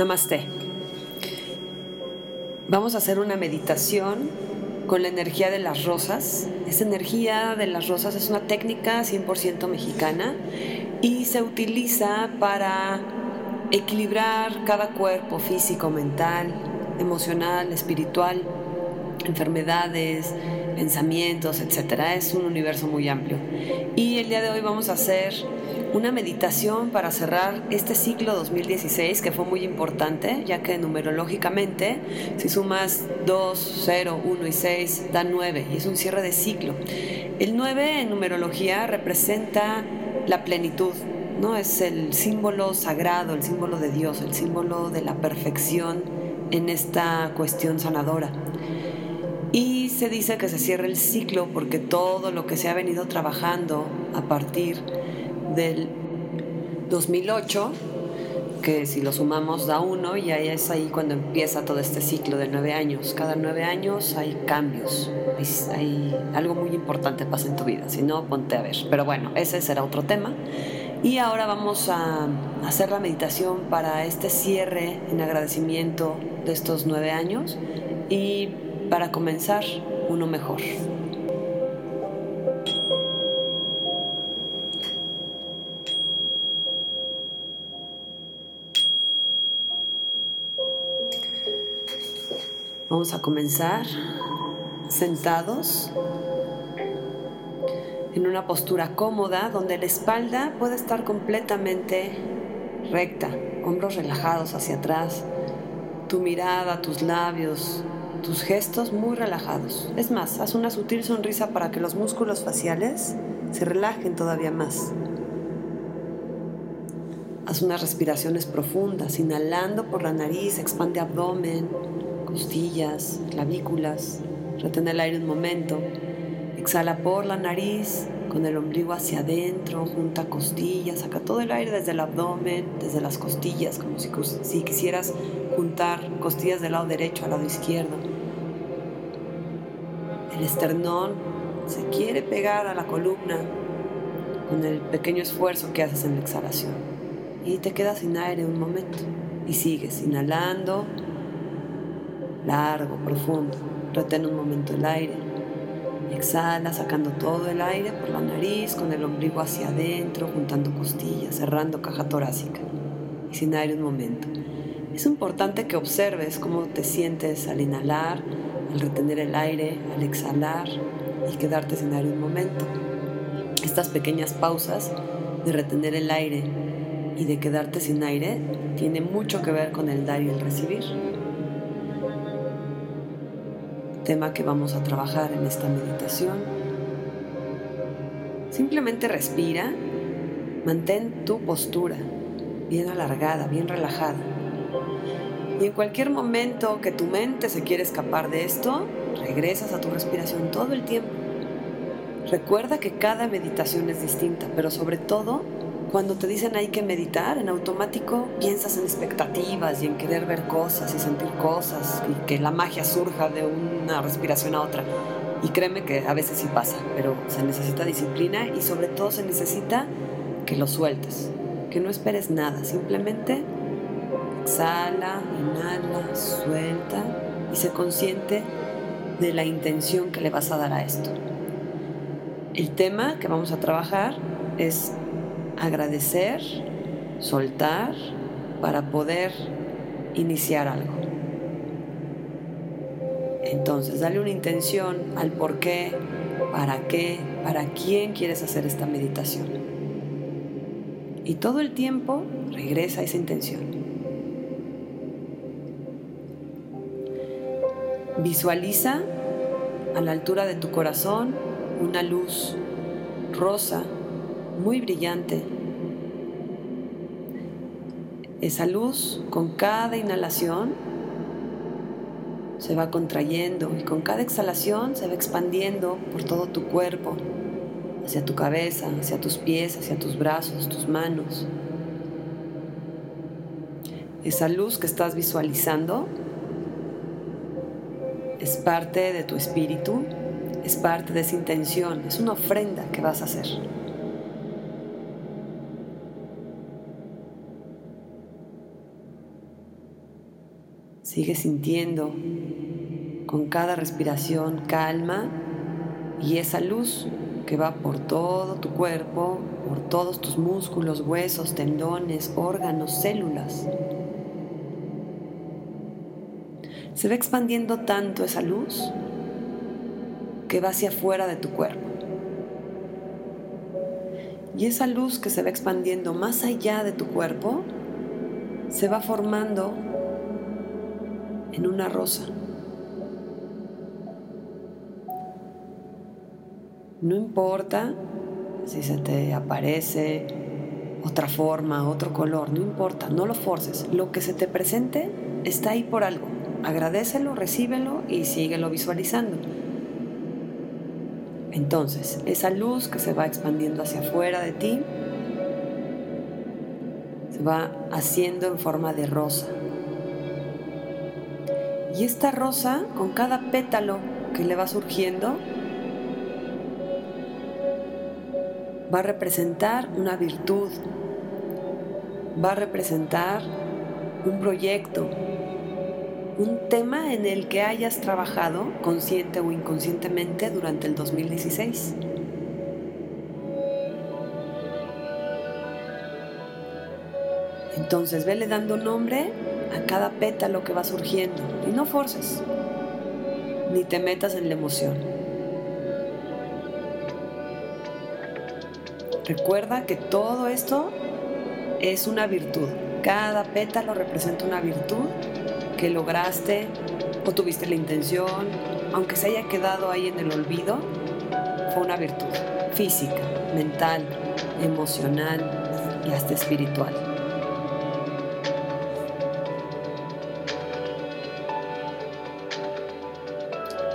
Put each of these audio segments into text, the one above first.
Namaste. Vamos a hacer una meditación con la energía de las rosas. Esa energía de las rosas es una técnica 100% mexicana y se utiliza para equilibrar cada cuerpo físico, mental, emocional, espiritual, enfermedades, pensamientos, etc. Es un universo muy amplio. Y el día de hoy vamos a hacer una meditación para cerrar este ciclo 2016 que fue muy importante, ya que numerológicamente, si sumas 2, 0, 1 y 6, da 9 y es un cierre de ciclo. El 9 en numerología representa la plenitud, ¿no? Es el símbolo sagrado, el símbolo de Dios, el símbolo de la perfección en esta cuestión sanadora. Y se dice que se cierra el ciclo porque todo lo que se ha venido trabajando a partir del 2008, que si lo sumamos da uno y ahí es ahí cuando empieza todo este ciclo de nueve años. Cada nueve años hay cambios, hay, algo muy importante pasa en tu vida, si no, ponte a ver. Pero bueno, ese será otro tema. Y ahora vamos a hacer la meditación para este cierre en agradecimiento de estos nueve años y para comenzar uno mejor. Vamos a comenzar sentados en una postura cómoda donde la espalda puede estar completamente recta, hombros relajados hacia atrás, tu mirada, tus labios, tus gestos muy relajados. Es más, haz una sutil sonrisa para que los músculos faciales se relajen todavía más. Haz unas respiraciones profundas, inhalando por la nariz, expande abdomen, costillas, clavículas. Retén el aire un momento. Exhala por la nariz, con el ombligo hacia adentro, junta costillas, saca todo el aire desde el abdomen, desde las costillas, como si, si quisieras juntar costillas del lado derecho al lado izquierdo. El esternón se quiere pegar a la columna con el pequeño esfuerzo que haces en la exhalación. Y te quedas sin aire un momento. Y sigues inhalando, largo, profundo. Retén un momento el aire. Exhala sacando todo el aire por la nariz, con el ombligo hacia adentro, juntando costillas, cerrando caja torácica. Y sin aire un momento. Es importante que observes cómo te sientes al inhalar, al retener el aire, al exhalar y quedarte sin aire un momento. Estas pequeñas pausas de retener el aire y de quedarte sin aire tienen mucho que ver con el dar y el recibir tema que vamos a trabajar en esta meditación. Simplemente respira, mantén tu postura bien alargada, bien relajada. Y en cualquier momento que tu mente se quiere escapar de esto, regresas a tu respiración todo el tiempo. Recuerda que cada meditación es distinta, pero sobre todo cuando te dicen hay que meditar, en automático piensas en expectativas y en querer ver cosas y sentir cosas y que la magia surja de una respiración a otra. Y créeme que a veces sí pasa, pero se necesita disciplina y sobre todo se necesita que lo sueltes, que no esperes nada, simplemente exhala, inhala, suelta y se consciente de la intención que le vas a dar a esto. El tema que vamos a trabajar es agradecer, soltar para poder iniciar algo. Entonces, dale una intención al por qué, para qué, para quién quieres hacer esta meditación. Y todo el tiempo regresa a esa intención. Visualiza a la altura de tu corazón una luz rosa muy brillante. Esa luz con cada inhalación se va contrayendo y con cada exhalación se va expandiendo por todo tu cuerpo, hacia tu cabeza, hacia tus pies, hacia tus brazos, tus manos. Esa luz que estás visualizando es parte de tu espíritu, es parte de esa intención, es una ofrenda que vas a hacer. Sigue sintiendo con cada respiración calma y esa luz que va por todo tu cuerpo, por todos tus músculos, huesos, tendones, órganos, células. Se va expandiendo tanto esa luz que va hacia afuera de tu cuerpo. Y esa luz que se va expandiendo más allá de tu cuerpo se va formando en una rosa. No importa si se te aparece otra forma, otro color, no importa, no lo forces. Lo que se te presente está ahí por algo. Agradecelo, recíbelo y síguelo visualizando. Entonces, esa luz que se va expandiendo hacia afuera de ti se va haciendo en forma de rosa. Y esta rosa, con cada pétalo que le va surgiendo, va a representar una virtud, va a representar un proyecto, un tema en el que hayas trabajado consciente o inconscientemente durante el 2016. Entonces, vele dando nombre a cada pétalo que va surgiendo y no forces, ni te metas en la emoción. Recuerda que todo esto es una virtud. Cada pétalo representa una virtud que lograste o tuviste la intención, aunque se haya quedado ahí en el olvido, fue una virtud física, mental, emocional y hasta espiritual.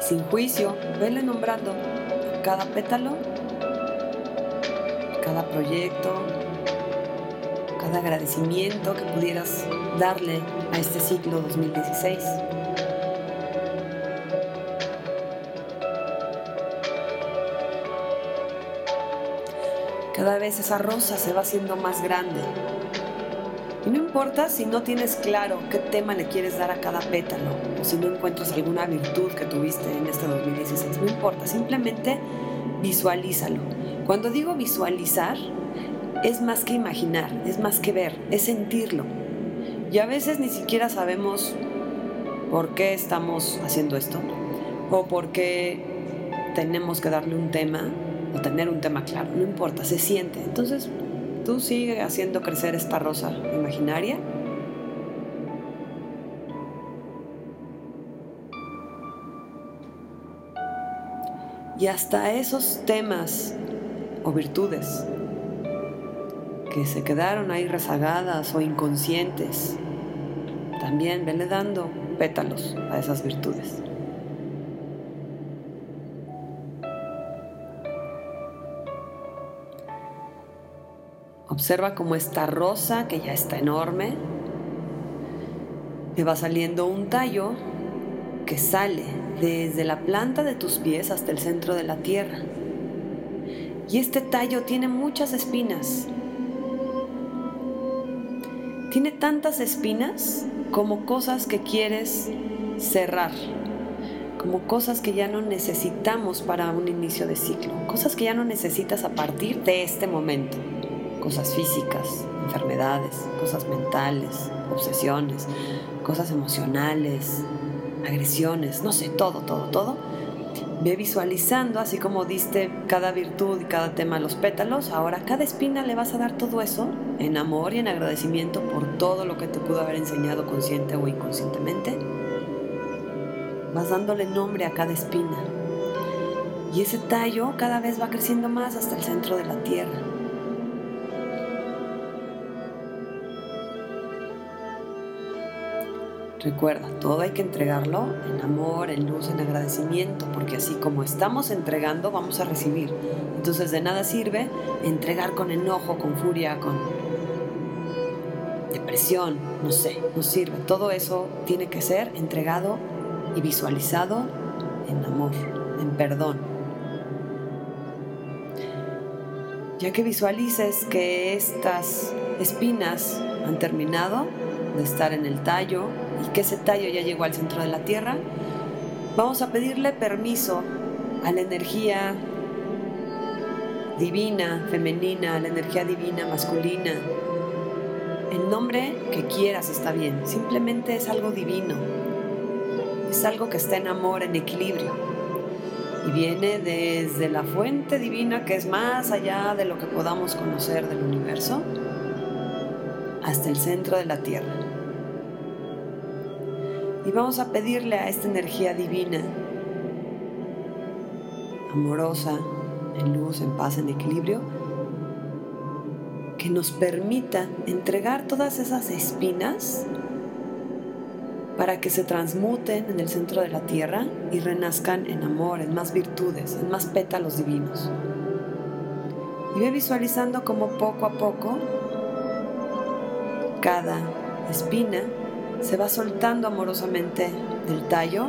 Sin juicio, vele nombrando cada pétalo cada proyecto, cada agradecimiento que pudieras darle a este ciclo 2016. Cada vez esa rosa se va haciendo más grande. Y no importa si no tienes claro qué tema le quieres dar a cada pétalo o si no encuentras alguna virtud que tuviste en este 2016. No importa, simplemente visualízalo cuando digo visualizar, es más que imaginar, es más que ver, es sentirlo. Y a veces ni siquiera sabemos por qué estamos haciendo esto o por qué tenemos que darle un tema o tener un tema claro, no importa, se siente. Entonces, tú sigue haciendo crecer esta rosa imaginaria. Y hasta esos temas o virtudes que se quedaron ahí rezagadas o inconscientes. También vele dando pétalos a esas virtudes. Observa cómo esta rosa, que ya está enorme, le va saliendo un tallo que sale desde la planta de tus pies hasta el centro de la tierra. Y este tallo tiene muchas espinas. Tiene tantas espinas como cosas que quieres cerrar, como cosas que ya no necesitamos para un inicio de ciclo, cosas que ya no necesitas a partir de este momento, cosas físicas, enfermedades, cosas mentales, obsesiones, cosas emocionales, agresiones, no sé, todo, todo, todo Ve visualizando, así como diste cada virtud y cada tema a los pétalos, ahora a cada espina le vas a dar todo eso en amor y en agradecimiento por todo lo que te pudo haber enseñado consciente o inconscientemente. Vas dándole nombre a cada espina. Y ese tallo cada vez va creciendo más hasta el centro de la tierra. Recuerda, todo hay que entregarlo en amor, en luz, en agradecimiento, porque así como estamos entregando, vamos a recibir. Entonces de nada sirve entregar con enojo, con furia, con depresión, no sé, no sirve. Todo eso tiene que ser entregado y visualizado en amor, en perdón. Ya que visualices que estas espinas han terminado de estar en el tallo, y que ese tallo ya llegó al centro de la Tierra, vamos a pedirle permiso a la energía divina, femenina, a la energía divina, masculina. El nombre que quieras está bien, simplemente es algo divino, es algo que está en amor, en equilibrio. Y viene desde la fuente divina que es más allá de lo que podamos conocer del universo hasta el centro de la Tierra. Y vamos a pedirle a esta energía divina, amorosa, en luz, en paz, en equilibrio, que nos permita entregar todas esas espinas para que se transmuten en el centro de la tierra y renazcan en amor, en más virtudes, en más pétalos divinos. Y ve visualizando como poco a poco cada espina se va soltando amorosamente del tallo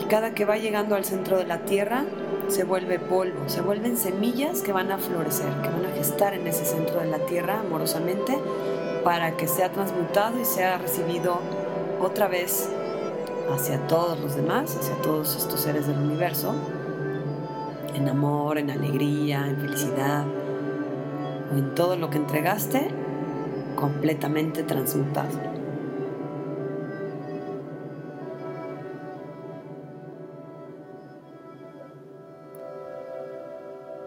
y cada que va llegando al centro de la tierra se vuelve polvo, se vuelven semillas que van a florecer, que van a gestar en ese centro de la tierra amorosamente para que sea transmutado y sea recibido otra vez hacia todos los demás, hacia todos estos seres del universo, en amor, en alegría, en felicidad, en todo lo que entregaste completamente transmutado.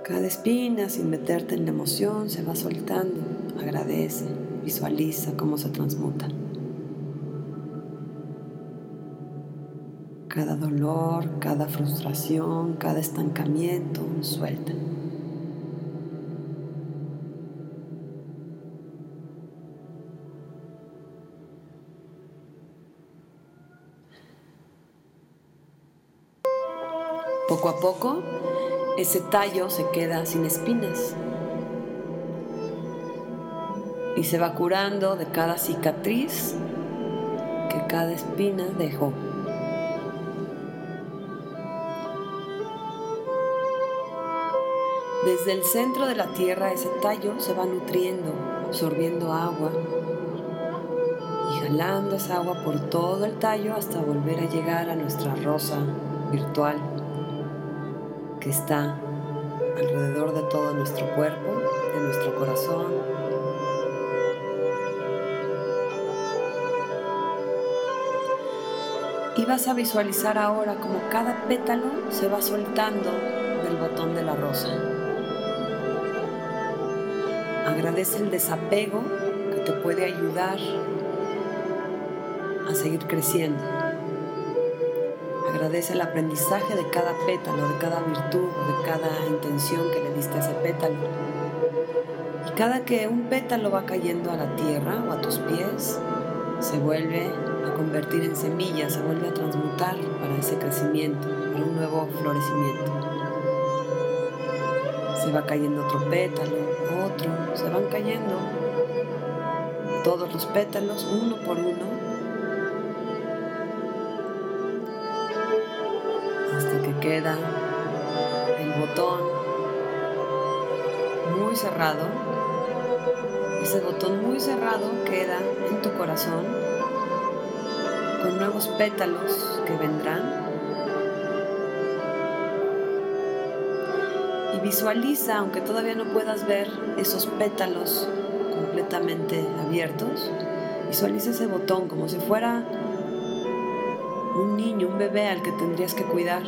Cada espina, sin meterte en la emoción, se va soltando. Agradece, visualiza cómo se transmuta. Cada dolor, cada frustración, cada estancamiento, suelta. Poco a poco, ese tallo se queda sin espinas y se va curando de cada cicatriz que cada espina dejó. Desde el centro de la tierra ese tallo se va nutriendo, absorbiendo agua y jalando esa agua por todo el tallo hasta volver a llegar a nuestra rosa virtual que está alrededor de todo nuestro cuerpo, de nuestro corazón. Y vas a visualizar ahora como cada pétalo se va soltando del botón de la rosa. Agradece el desapego que te puede ayudar a seguir creciendo. Agradece el aprendizaje de cada pétalo, de cada virtud, de cada intención que le diste a ese pétalo. Y cada que un pétalo va cayendo a la tierra o a tus pies, se vuelve a convertir en semilla, se vuelve a transmutar para ese crecimiento, para un nuevo florecimiento. Se va cayendo otro pétalo, otro, se van cayendo todos los pétalos uno por uno queda el botón muy cerrado. Ese botón muy cerrado queda en tu corazón con nuevos pétalos que vendrán. Y visualiza, aunque todavía no puedas ver esos pétalos completamente abiertos, visualiza ese botón como si fuera un niño, un bebé al que tendrías que cuidar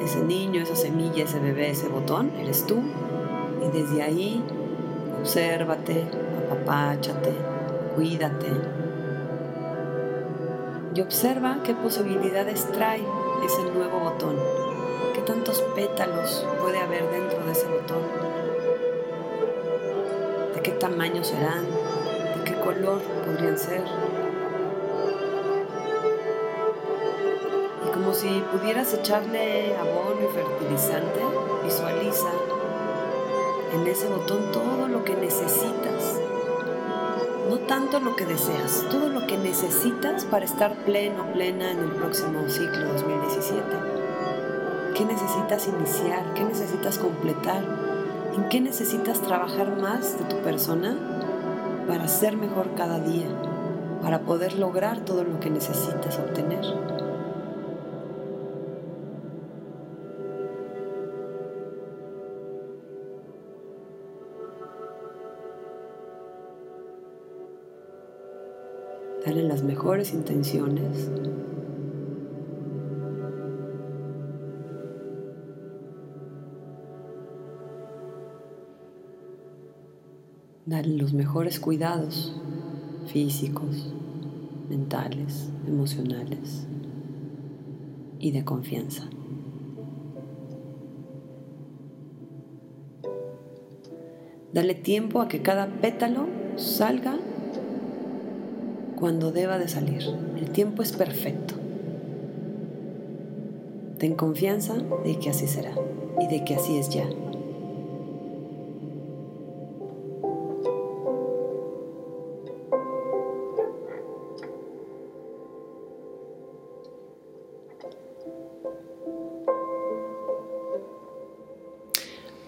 ese niño, esa semilla, ese bebé, ese botón, eres tú. Y desde ahí, obsérvate, apapáchate, cuídate. Y observa qué posibilidades trae ese nuevo botón. ¿Qué tantos pétalos puede haber dentro de ese botón? ¿De qué tamaño serán? ¿De qué color podrían ser? Como si pudieras echarle abono y fertilizante, visualiza en ese botón todo lo que necesitas. No tanto lo que deseas, todo lo que necesitas para estar pleno, plena en el próximo ciclo 2017. ¿Qué necesitas iniciar? ¿Qué necesitas completar? ¿En qué necesitas trabajar más de tu persona para ser mejor cada día? para poder lograr todo lo que necesitas obtener. Las mejores intenciones. Dale los mejores cuidados físicos, mentales, emocionales y de confianza. Dale tiempo a que cada pétalo salga cuando deba de salir. El tiempo es perfecto. Ten confianza de que así será y de que así es ya.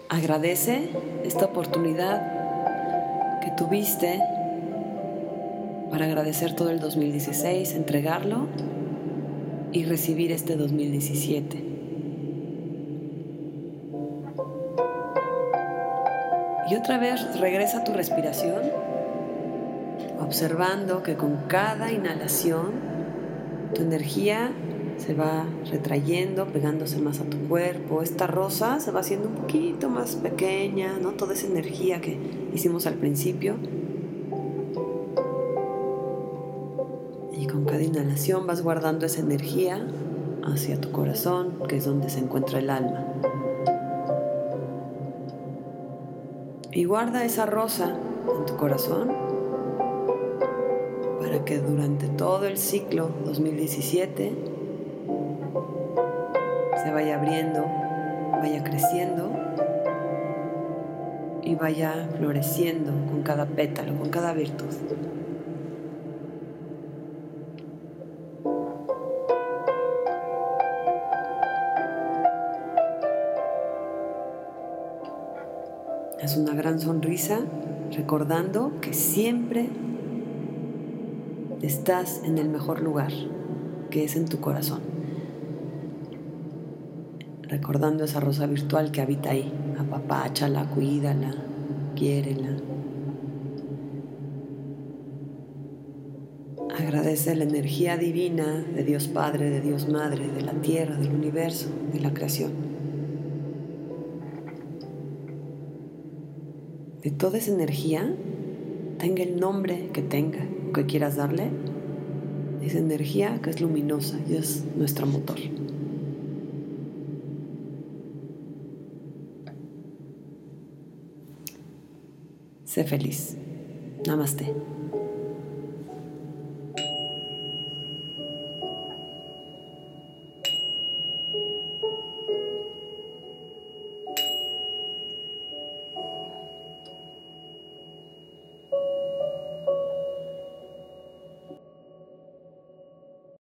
Agradece esta oportunidad que tuviste para agradecer todo el 2016, entregarlo y recibir este 2017. Y otra vez regresa tu respiración, observando que con cada inhalación tu energía se va retrayendo, pegándose más a tu cuerpo. Esta rosa se va haciendo un poquito más pequeña, ¿no? Toda esa energía que hicimos al principio. Vas guardando esa energía hacia tu corazón, que es donde se encuentra el alma. Y guarda esa rosa en tu corazón para que durante todo el ciclo 2017 se vaya abriendo, vaya creciendo y vaya floreciendo con cada pétalo, con cada virtud. Es una gran sonrisa recordando que siempre estás en el mejor lugar, que es en tu corazón recordando esa rosa virtual que habita ahí. Apapáchala, cuídala, quiérela. Agradece la energía divina de Dios Padre, de Dios Madre, de la tierra, del universo, de la creación. De toda esa energía, tenga el nombre que tenga, que quieras darle, esa energía que es luminosa y es nuestro motor. Sé feliz. Namaste.